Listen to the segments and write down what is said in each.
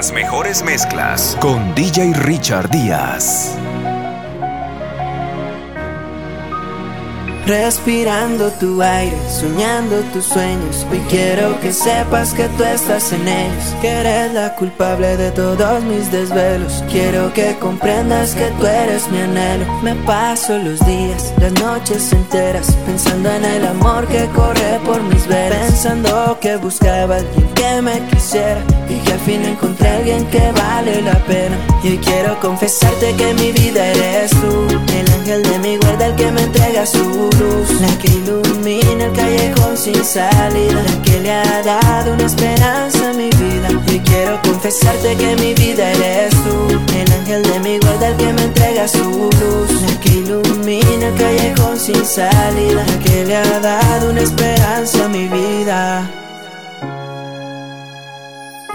Las mejores mezclas con DJ Richard Díaz. Respirando tu aire, soñando tus sueños. Hoy quiero que sepas que tú estás en ellos. Que eres la culpable de todos mis desvelos. Quiero que comprendas que tú eres mi anhelo. Me paso los días, las noches enteras. Pensando en el amor que corre por mis venas. Pensando que buscaba alguien que me quisiera. Y que al fin encontré a alguien que vale la pena. Y quiero confesarte que mi vida eres tú. El ángel de mi guarda, el que me entrega su la que ilumina el callejón sin salida, la que le ha dado una esperanza a mi vida. Y quiero confesarte que mi vida eres tú, el ángel de mi guarda, el que me entrega su luz, la que ilumina el callejón sin salida, la que le ha dado una esperanza a mi vida.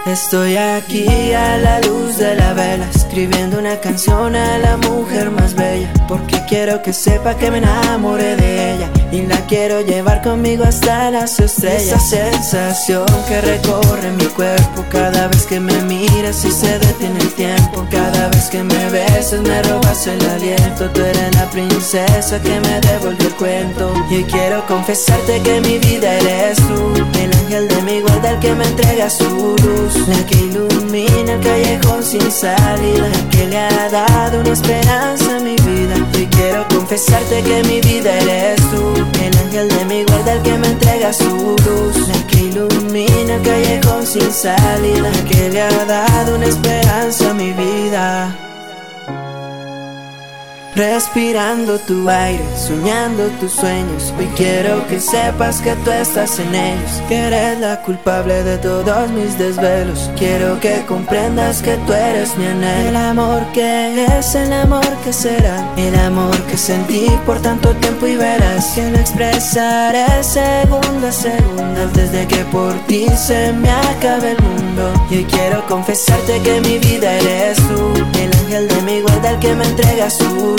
Estoy aquí a la luz de la vela, escribiendo una canción a la mujer más bella, porque quiero que sepa que me enamoré de ella y la quiero llevar conmigo hasta las estrellas. Esa sensación que recorre mi cuerpo cada vez que me miras y se detiene el tiempo, cada vez que me besas me robas el aliento. Tú eres la princesa que me devolvió el cuento y quiero confesarte que mi vida eres tú, el ángel de mi guarda el que me entrega su luz. La que ilumina el callejón sin salida Que le ha dado una esperanza a mi vida. Y quiero confesarte que mi vida eres tú. El ángel de mi guarda, el que me entrega su luz. La que ilumina el callejón sin salida. Que le ha dado una esperanza a mi vida Respirando tu aire, soñando tus sueños. Hoy quiero que sepas que tú estás en ellos. Que eres la culpable de todos mis desvelos. Quiero que comprendas que tú eres mi anhelo. El amor que es, el amor que será. El amor que sentí por tanto tiempo y verás que lo expresaré segunda a segunda. Antes que por ti se me acabe el mundo. Y hoy quiero confesarte que mi vida eres tú. El ángel de mi guarda, el que me entrega su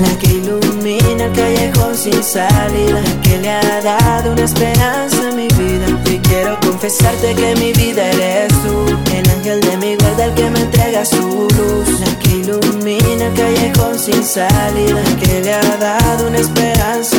la que ilumina el callejón sin salida, la que le ha dado una esperanza a mi vida. Y quiero confesarte que mi vida eres tú, el ángel de mi guarda, el que me entrega su luz, la que ilumina el callejón sin salida, la que le ha dado una esperanza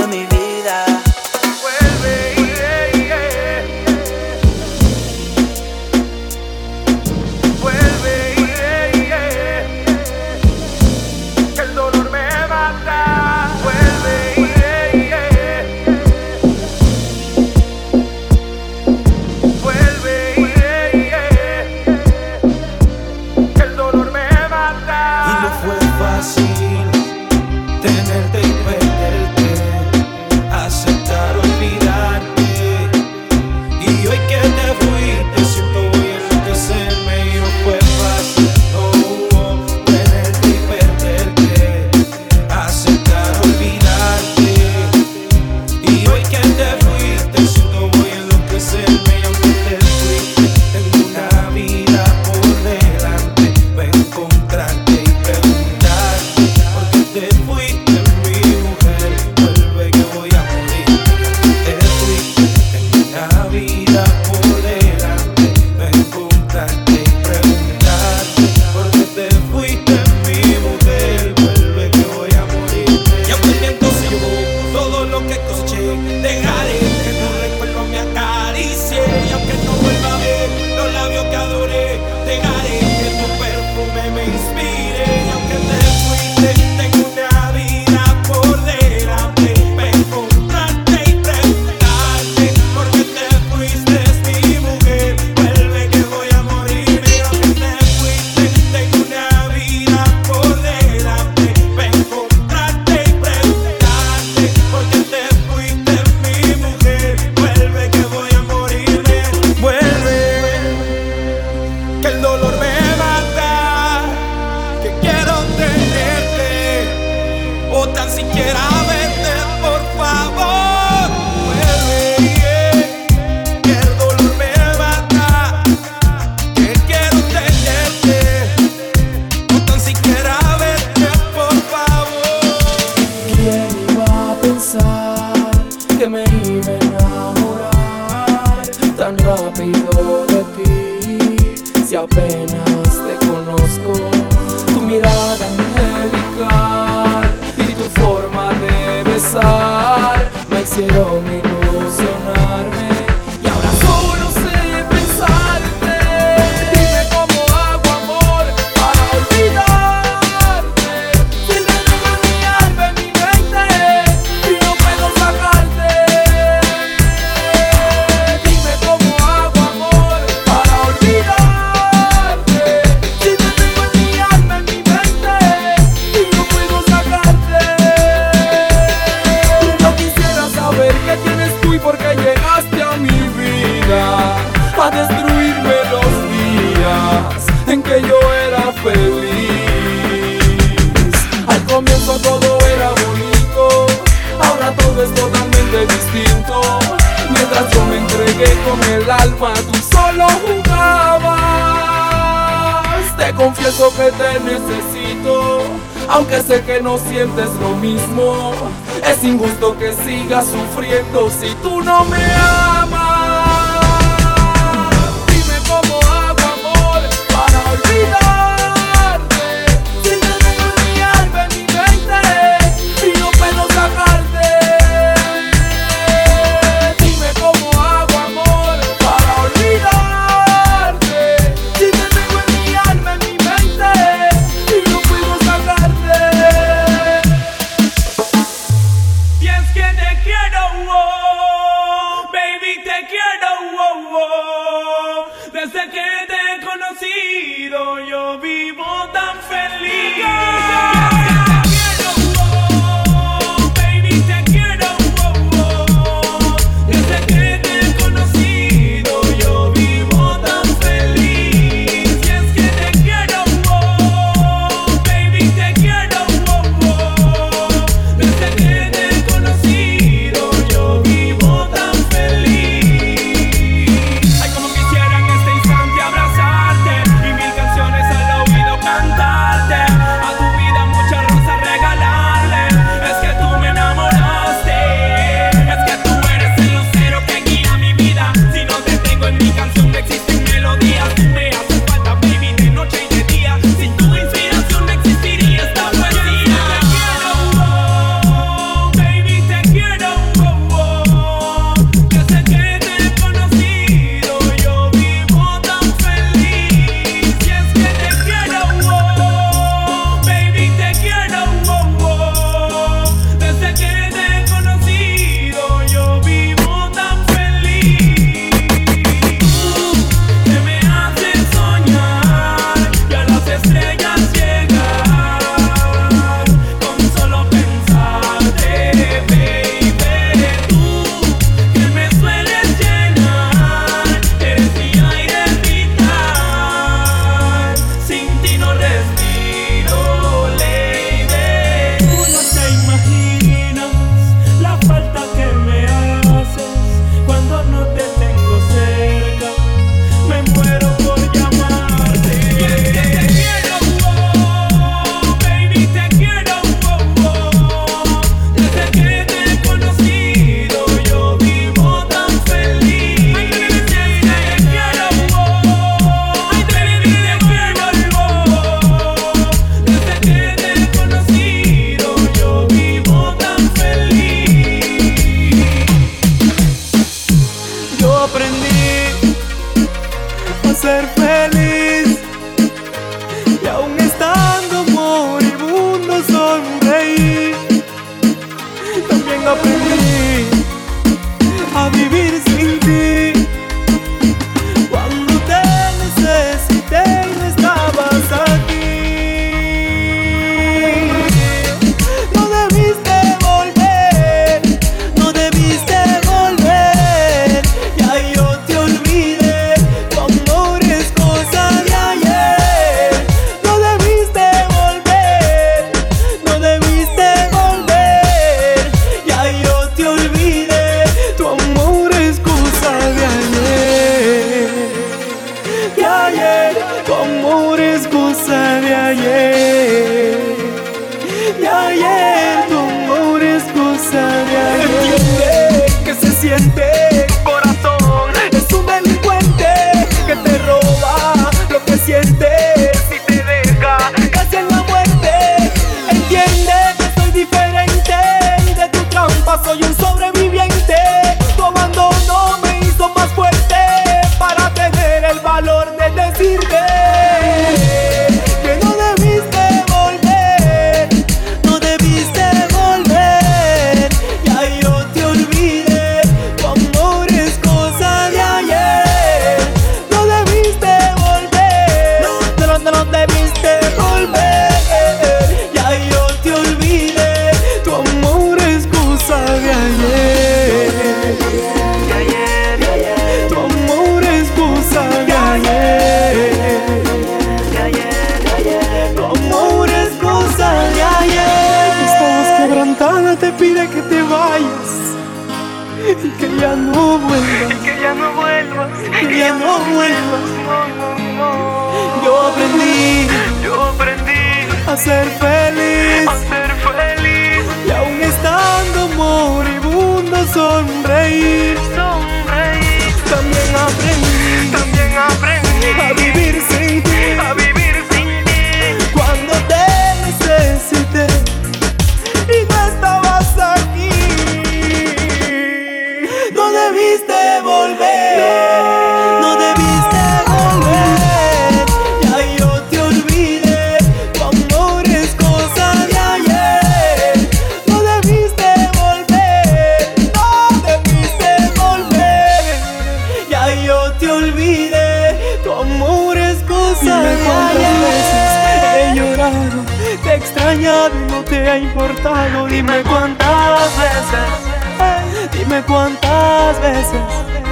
Dime cuántas veces,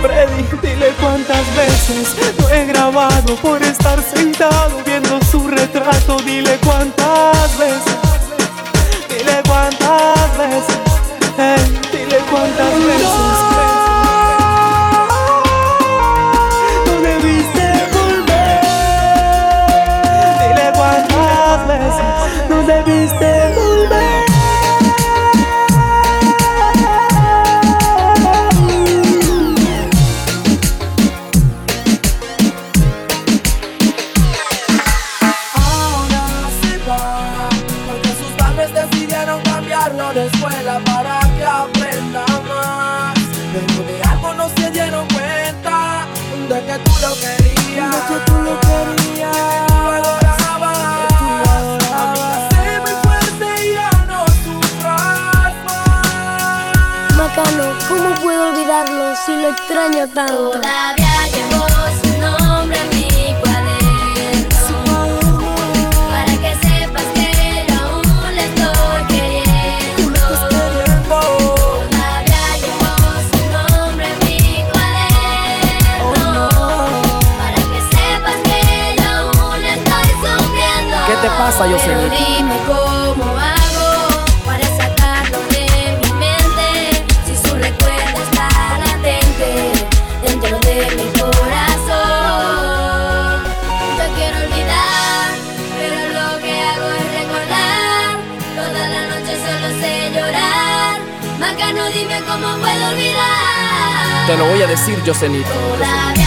Freddy, dile cuántas veces lo he grabado por estar sentado viendo su retrato. Dile cuántas veces, dile cuántas veces, hey, dile cuántas veces. extraño tanto. Todavía llevo su nombre en mi cuaderno. Para que sepas que aún le estoy queriendo. Todavía llevo su nombre en mi cuaderno. Para que sepas que aún le estoy sufriendo. ¿Qué te pasa, yo sé? Te lo voy a decir, Yosenito.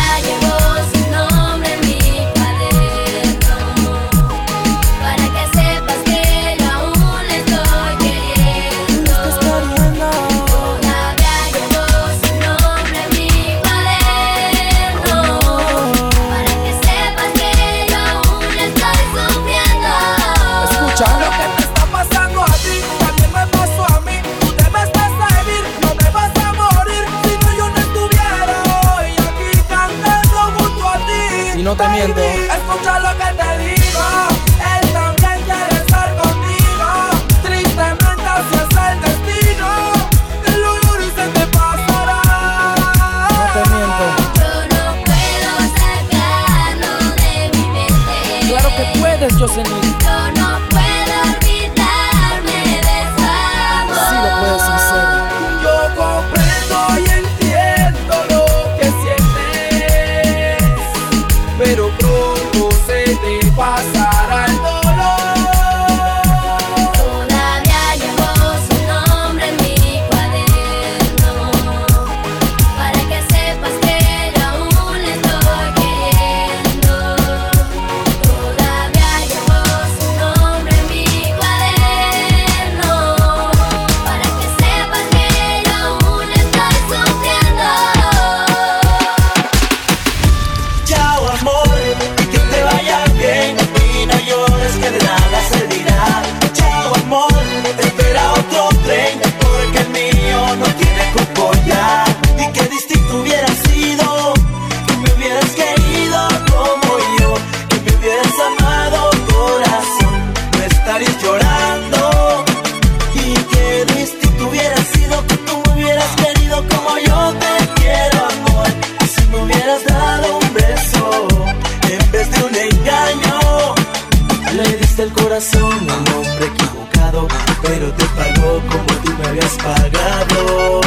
te miento. Escucha lo que te digo. Él también quiere estar contigo. Tristemente así es el destino. Te lo juro y se te pasará. No te miento. Yo no puedo sacarlo de mi mente. Claro que puedes, Jocelyn. como tú me habías pagado.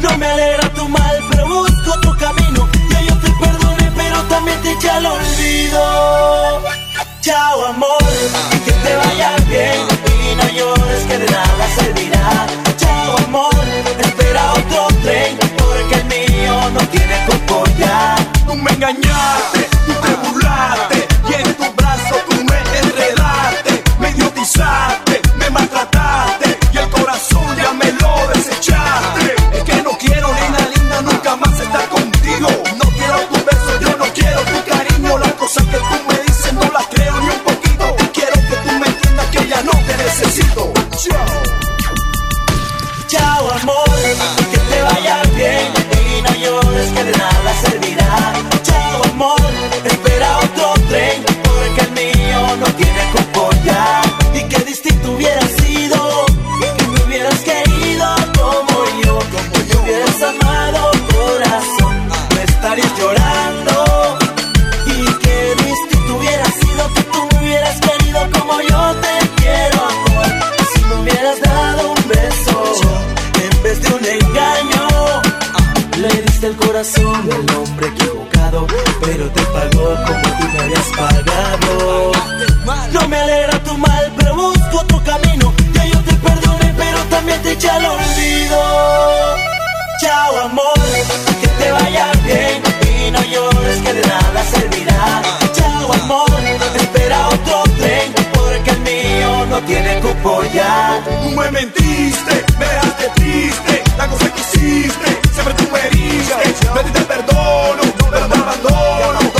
No me alegra tu mal, pero busco otro camino. Ya yo te perdoné, pero también te eché al olvido. Chao amor, y que te vaya bien. Y no llores que de nada servirá. Chao amor, espera otro tren, porque el mío no tiene coco ya. Tú me engañaste, tú te burlaste, y en tu brazo tú me enredaste, me idiotizaste. el corazón del hombre equivocado, pero te pagó como tú me habías pagado. No me alegra tu mal, pero busco otro camino. Ya yo te perdoné, pero también te eché al olvido. Chao amor, que te vaya bien y no llores que de nada servirá. Chao amor, espera otro tren porque el mío no tiene cupo ya. Tú me mentiste, me dejaste triste, la cosa que hiciste. Siempre tu herida, yo te perdono, pero te abandono.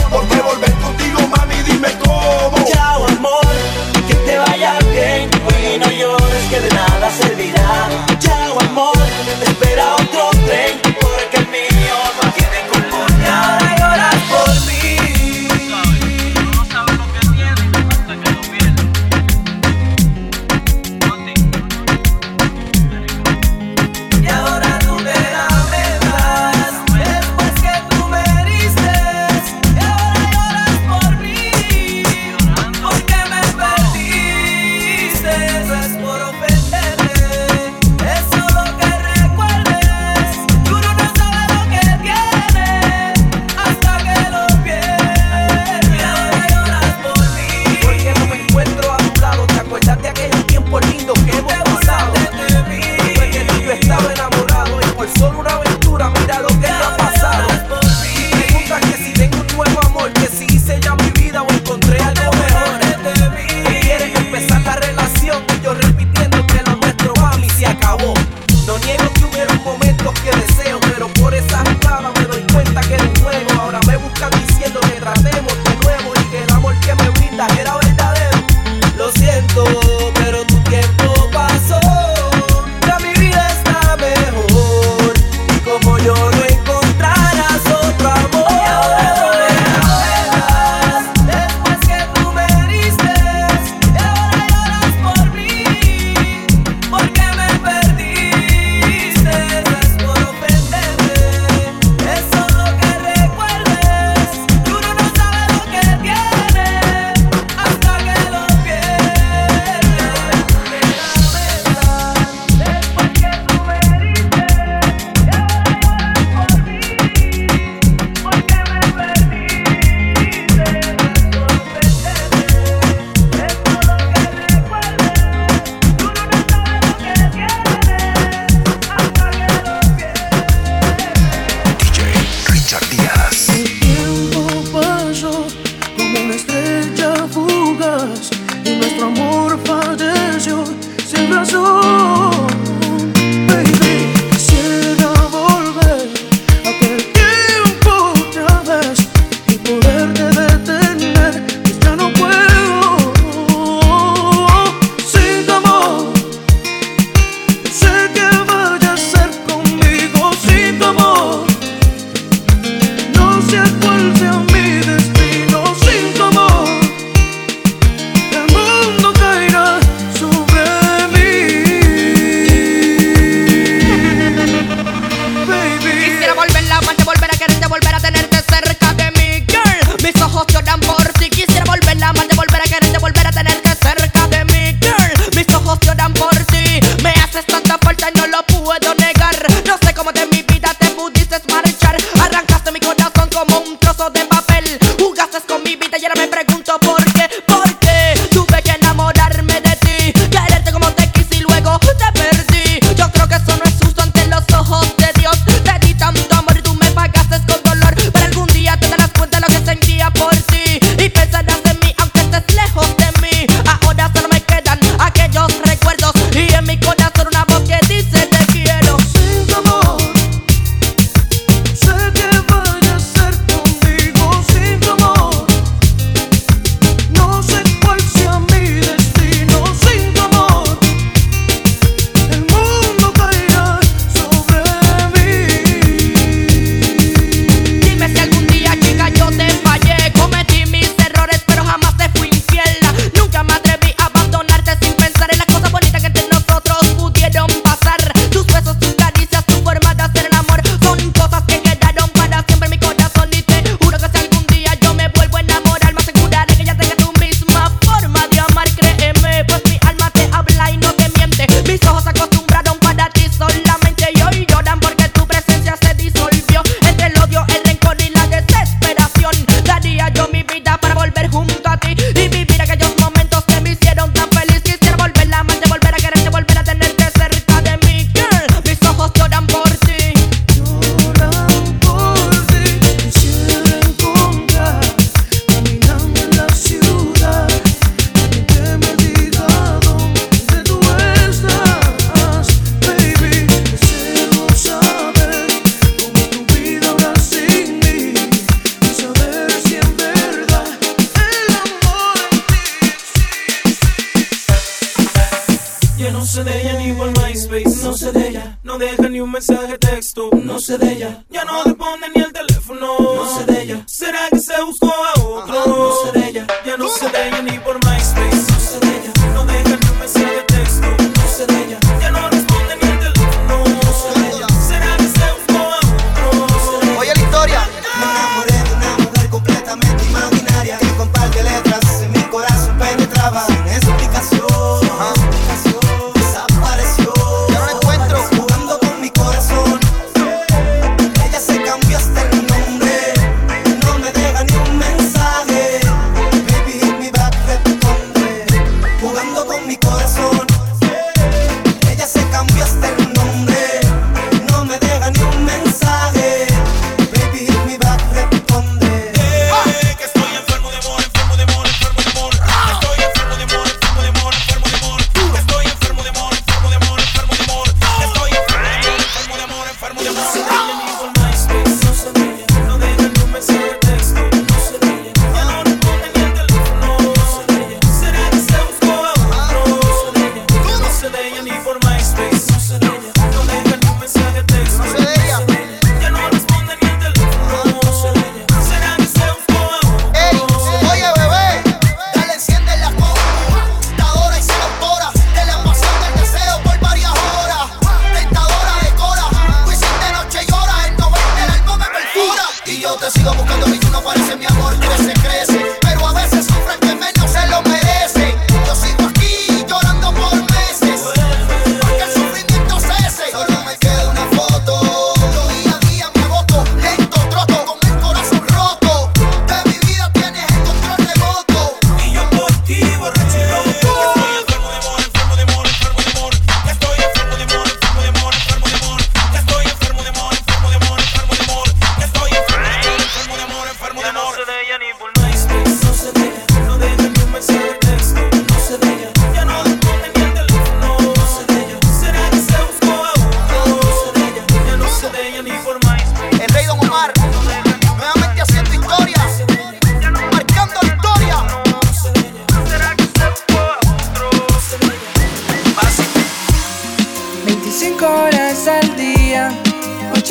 mensaje texto, no se de ella, ya no responde ni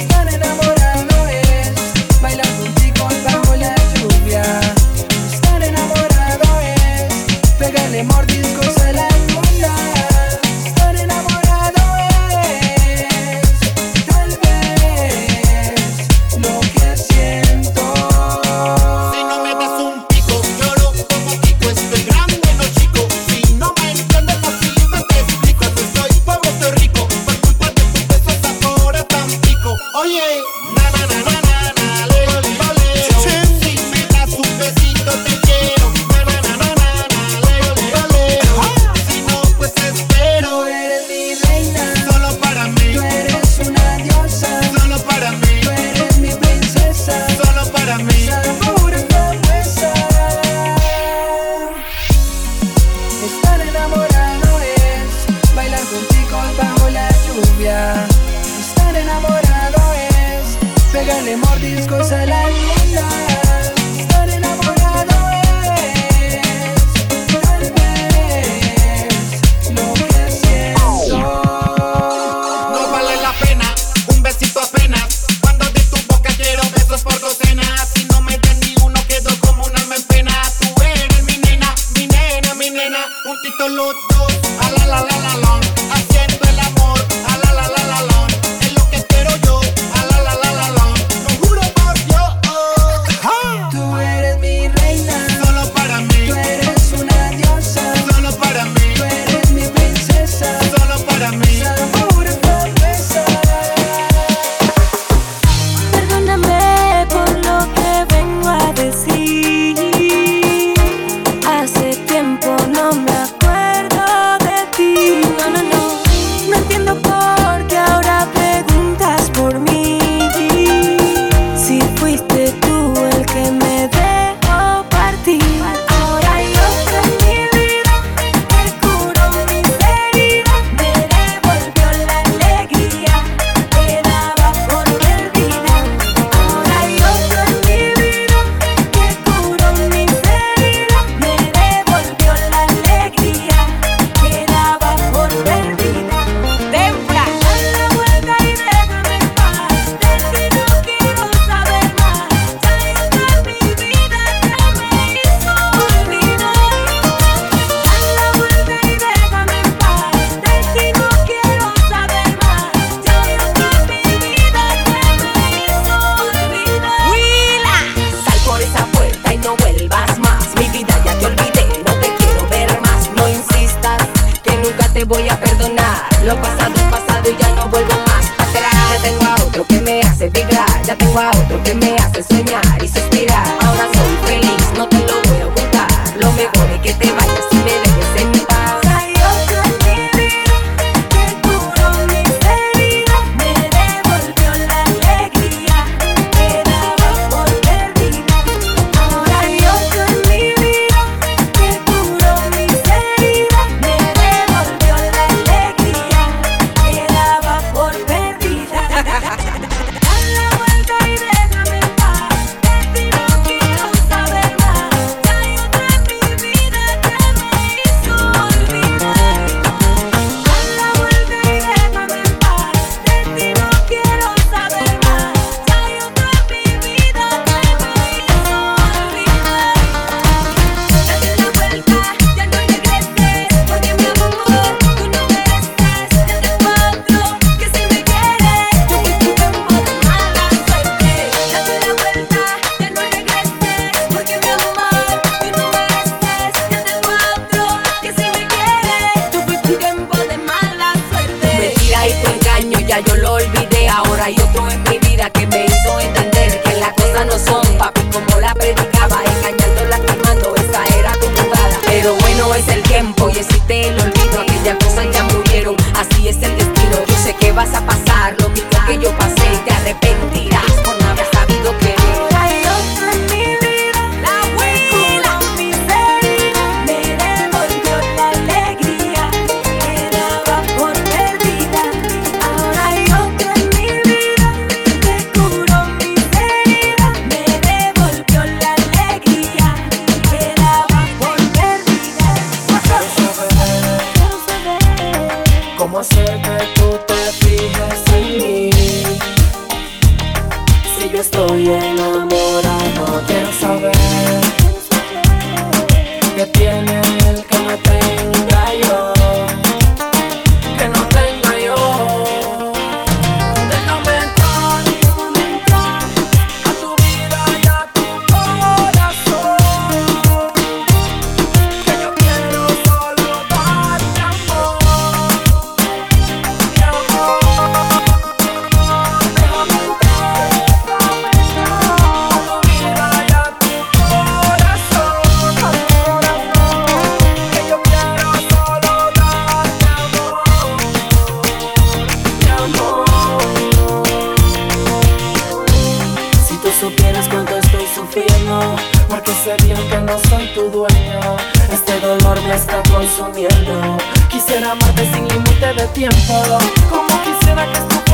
estar enamorado es bailar. está consumiendo Quisiera amarte sin límite de tiempo. Como quisiera que estuviera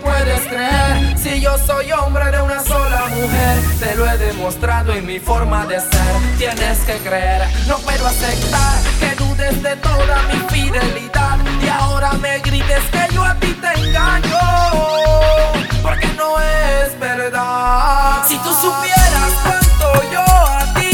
creer si yo soy hombre de una sola mujer. Te lo he demostrado en mi forma de ser. Tienes que creer, no puedo aceptar que dudes de toda mi fidelidad y ahora me grites que yo a ti te engaño. Porque no es verdad. Si tú supieras cuánto yo a ti